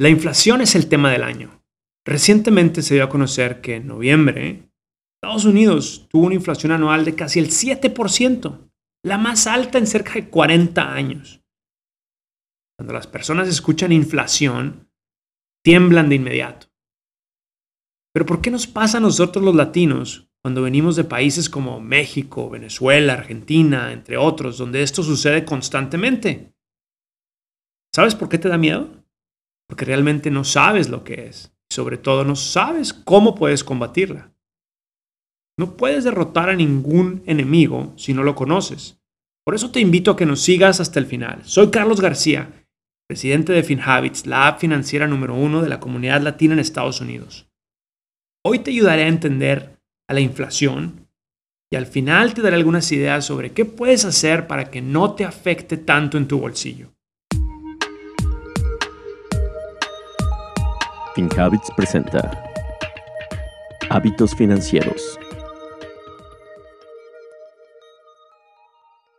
La inflación es el tema del año. Recientemente se dio a conocer que en noviembre Estados Unidos tuvo una inflación anual de casi el 7%, la más alta en cerca de 40 años. Cuando las personas escuchan inflación, tiemblan de inmediato. Pero ¿por qué nos pasa a nosotros los latinos cuando venimos de países como México, Venezuela, Argentina, entre otros, donde esto sucede constantemente? ¿Sabes por qué te da miedo? Porque realmente no sabes lo que es. Sobre todo no sabes cómo puedes combatirla. No puedes derrotar a ningún enemigo si no lo conoces. Por eso te invito a que nos sigas hasta el final. Soy Carlos García, presidente de FinHabits, la app financiera número uno de la comunidad latina en Estados Unidos. Hoy te ayudaré a entender a la inflación y al final te daré algunas ideas sobre qué puedes hacer para que no te afecte tanto en tu bolsillo. FinHabits presenta Hábitos Financieros.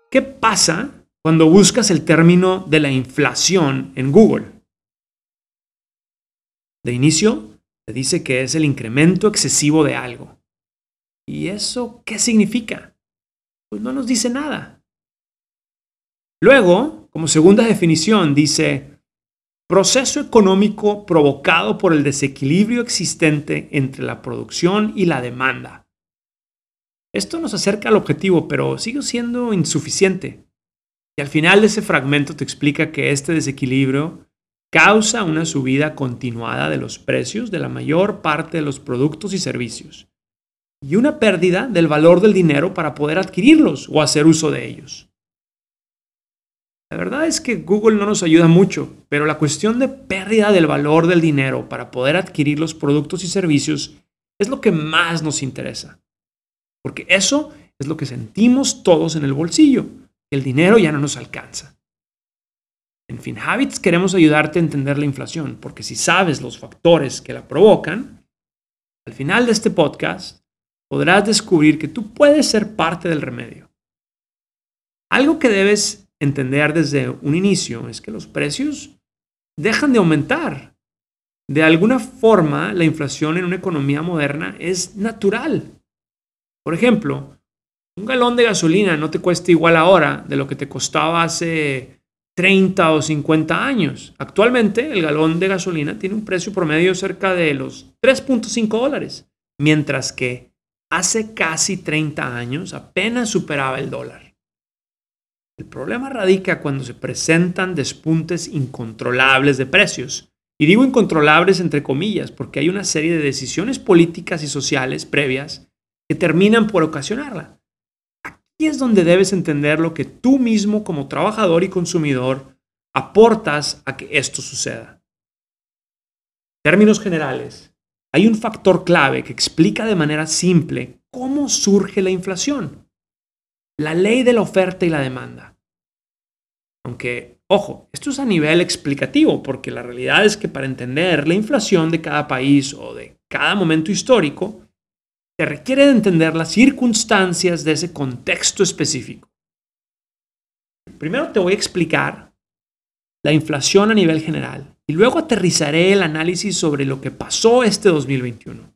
¿Qué pasa cuando buscas el término de la inflación en Google. De inicio, te dice que es el incremento excesivo de algo. ¿Y eso qué significa? Pues no nos dice nada. Luego, como segunda definición, dice proceso económico provocado por el desequilibrio existente entre la producción y la demanda. Esto nos acerca al objetivo, pero sigue siendo insuficiente. Y al final de ese fragmento te explica que este desequilibrio causa una subida continuada de los precios de la mayor parte de los productos y servicios y una pérdida del valor del dinero para poder adquirirlos o hacer uso de ellos. La verdad es que Google no nos ayuda mucho, pero la cuestión de pérdida del valor del dinero para poder adquirir los productos y servicios es lo que más nos interesa, porque eso es lo que sentimos todos en el bolsillo el dinero ya no nos alcanza. En FinHabits queremos ayudarte a entender la inflación, porque si sabes los factores que la provocan, al final de este podcast podrás descubrir que tú puedes ser parte del remedio. Algo que debes entender desde un inicio es que los precios dejan de aumentar. De alguna forma, la inflación en una economía moderna es natural. Por ejemplo, un galón de gasolina no te cuesta igual ahora de lo que te costaba hace 30 o 50 años. Actualmente el galón de gasolina tiene un precio promedio cerca de los 3.5 dólares, mientras que hace casi 30 años apenas superaba el dólar. El problema radica cuando se presentan despuntes incontrolables de precios. Y digo incontrolables entre comillas porque hay una serie de decisiones políticas y sociales previas que terminan por ocasionarla es donde debes entender lo que tú mismo como trabajador y consumidor aportas a que esto suceda. En términos generales, hay un factor clave que explica de manera simple cómo surge la inflación. La ley de la oferta y la demanda. Aunque, ojo, esto es a nivel explicativo, porque la realidad es que para entender la inflación de cada país o de cada momento histórico, se requiere de entender las circunstancias de ese contexto específico. Primero te voy a explicar la inflación a nivel general y luego aterrizaré el análisis sobre lo que pasó este 2021.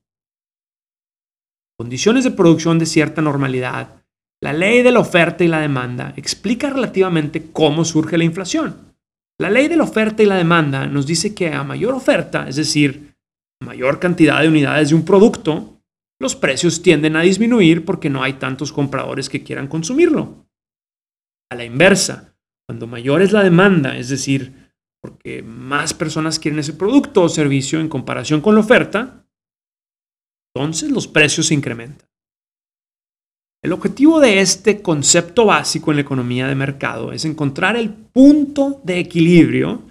Condiciones de producción de cierta normalidad, la ley de la oferta y la demanda explica relativamente cómo surge la inflación. La ley de la oferta y la demanda nos dice que a mayor oferta, es decir, mayor cantidad de unidades de un producto, los precios tienden a disminuir porque no hay tantos compradores que quieran consumirlo. A la inversa, cuando mayor es la demanda, es decir, porque más personas quieren ese producto o servicio en comparación con la oferta, entonces los precios se incrementan. El objetivo de este concepto básico en la economía de mercado es encontrar el punto de equilibrio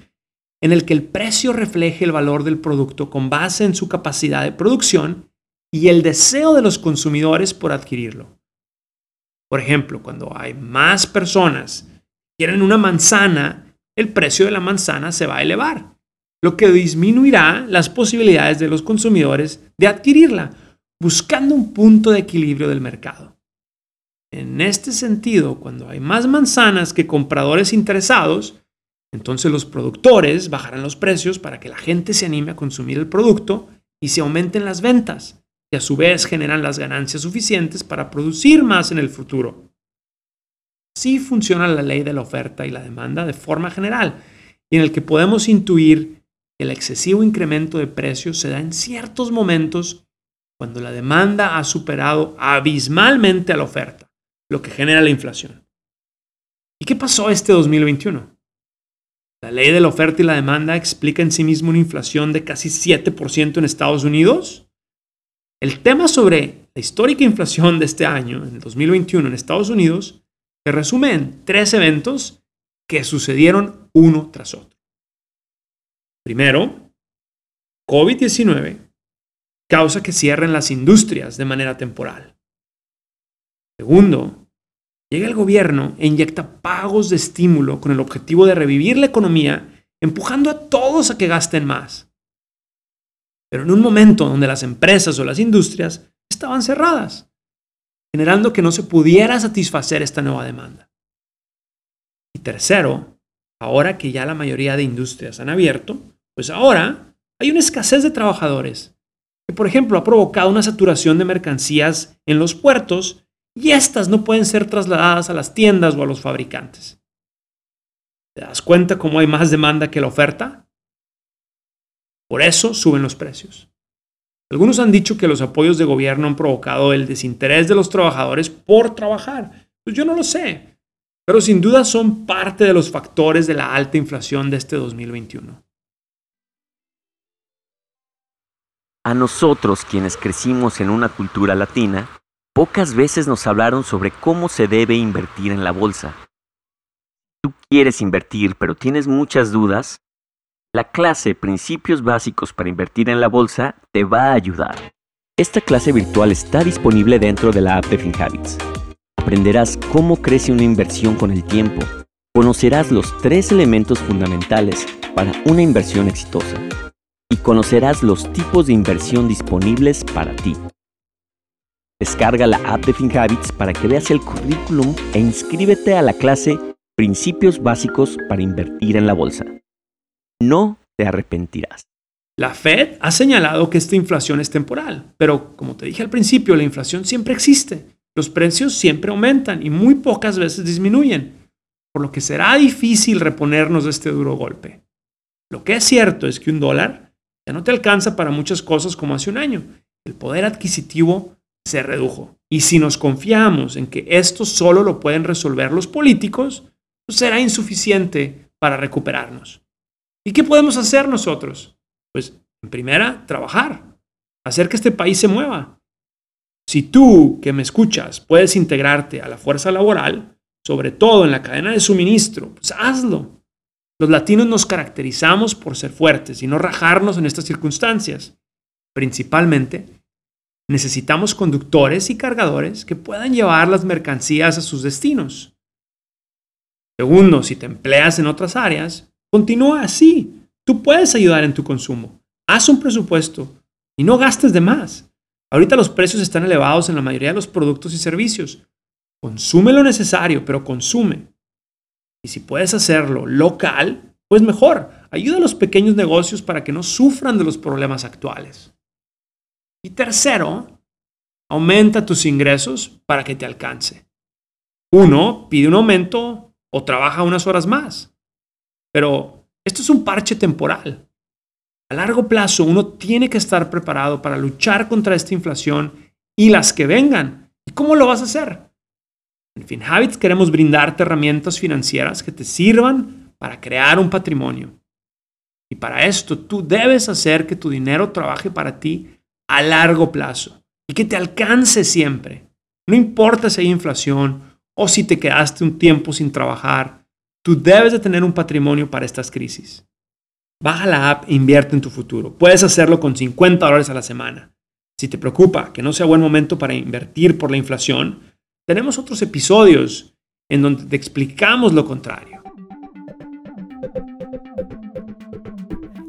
en el que el precio refleje el valor del producto con base en su capacidad de producción y el deseo de los consumidores por adquirirlo. Por ejemplo, cuando hay más personas que quieren una manzana, el precio de la manzana se va a elevar, lo que disminuirá las posibilidades de los consumidores de adquirirla, buscando un punto de equilibrio del mercado. En este sentido, cuando hay más manzanas que compradores interesados, Entonces los productores bajarán los precios para que la gente se anime a consumir el producto y se aumenten las ventas, y a su vez generan las ganancias suficientes para producir más en el futuro. Así funciona la ley de la oferta y la demanda de forma general, y en el que podemos intuir que el excesivo incremento de precios se da en ciertos momentos cuando la demanda ha superado abismalmente a la oferta, lo que genera la inflación. ¿Y qué pasó este 2021? La ley de la oferta y la demanda explica en sí mismo una inflación de casi 7% en Estados Unidos. El tema sobre la histórica inflación de este año, en el 2021 en Estados Unidos, se resume en tres eventos que sucedieron uno tras otro. Primero, COVID-19 causa que cierren las industrias de manera temporal. Segundo, llega el gobierno e inyecta pagos de estímulo con el objetivo de revivir la economía, empujando a todos a que gasten más. Pero en un momento donde las empresas o las industrias estaban cerradas, generando que no se pudiera satisfacer esta nueva demanda. Y tercero, ahora que ya la mayoría de industrias han abierto, pues ahora hay una escasez de trabajadores, que por ejemplo ha provocado una saturación de mercancías en los puertos y estas no pueden ser trasladadas a las tiendas o a los fabricantes. ¿Te das cuenta cómo hay más demanda que la oferta? Por eso suben los precios. Algunos han dicho que los apoyos de gobierno han provocado el desinterés de los trabajadores por trabajar. Pues yo no lo sé, pero sin duda son parte de los factores de la alta inflación de este 2021. A nosotros, quienes crecimos en una cultura latina, pocas veces nos hablaron sobre cómo se debe invertir en la bolsa. Tú quieres invertir, pero tienes muchas dudas, la clase Principios Básicos para Invertir en la Bolsa te va a ayudar. Esta clase virtual está disponible dentro de la app de FinHabits. Aprenderás cómo crece una inversión con el tiempo. Conocerás los tres elementos fundamentales para una inversión exitosa. Y conocerás los tipos de inversión disponibles para ti. Descarga la app de FinHabits para que veas el currículum e inscríbete a la clase Principios Básicos para Invertir en la Bolsa no te arrepentirás. La Fed ha señalado que esta inflación es temporal, pero como te dije al principio, la inflación siempre existe. Los precios siempre aumentan y muy pocas veces disminuyen, por lo que será difícil reponernos de este duro golpe. Lo que es cierto es que un dólar ya no te alcanza para muchas cosas como hace un año. El poder adquisitivo se redujo. Y si nos confiamos en que esto solo lo pueden resolver los políticos, pues será insuficiente para recuperarnos. ¿Y qué podemos hacer nosotros? Pues, en primera, trabajar, hacer que este país se mueva. Si tú, que me escuchas, puedes integrarte a la fuerza laboral, sobre todo en la cadena de suministro, pues hazlo. Los latinos nos caracterizamos por ser fuertes y no rajarnos en estas circunstancias. Principalmente, necesitamos conductores y cargadores que puedan llevar las mercancías a sus destinos. Segundo, si te empleas en otras áreas, Continúa así. Tú puedes ayudar en tu consumo. Haz un presupuesto y no gastes de más. Ahorita los precios están elevados en la mayoría de los productos y servicios. Consume lo necesario, pero consume. Y si puedes hacerlo local, pues mejor. Ayuda a los pequeños negocios para que no sufran de los problemas actuales. Y tercero, aumenta tus ingresos para que te alcance. Uno, pide un aumento o trabaja unas horas más. Pero esto es un parche temporal. A largo plazo uno tiene que estar preparado para luchar contra esta inflación y las que vengan. ¿Y cómo lo vas a hacer? En FinHabits queremos brindarte herramientas financieras que te sirvan para crear un patrimonio. Y para esto tú debes hacer que tu dinero trabaje para ti a largo plazo y que te alcance siempre. No importa si hay inflación o si te quedaste un tiempo sin trabajar Tú debes de tener un patrimonio para estas crisis. Baja la app e invierte en tu futuro. Puedes hacerlo con 50 dólares a la semana. Si te preocupa que no sea buen momento para invertir por la inflación, tenemos otros episodios en donde te explicamos lo contrario.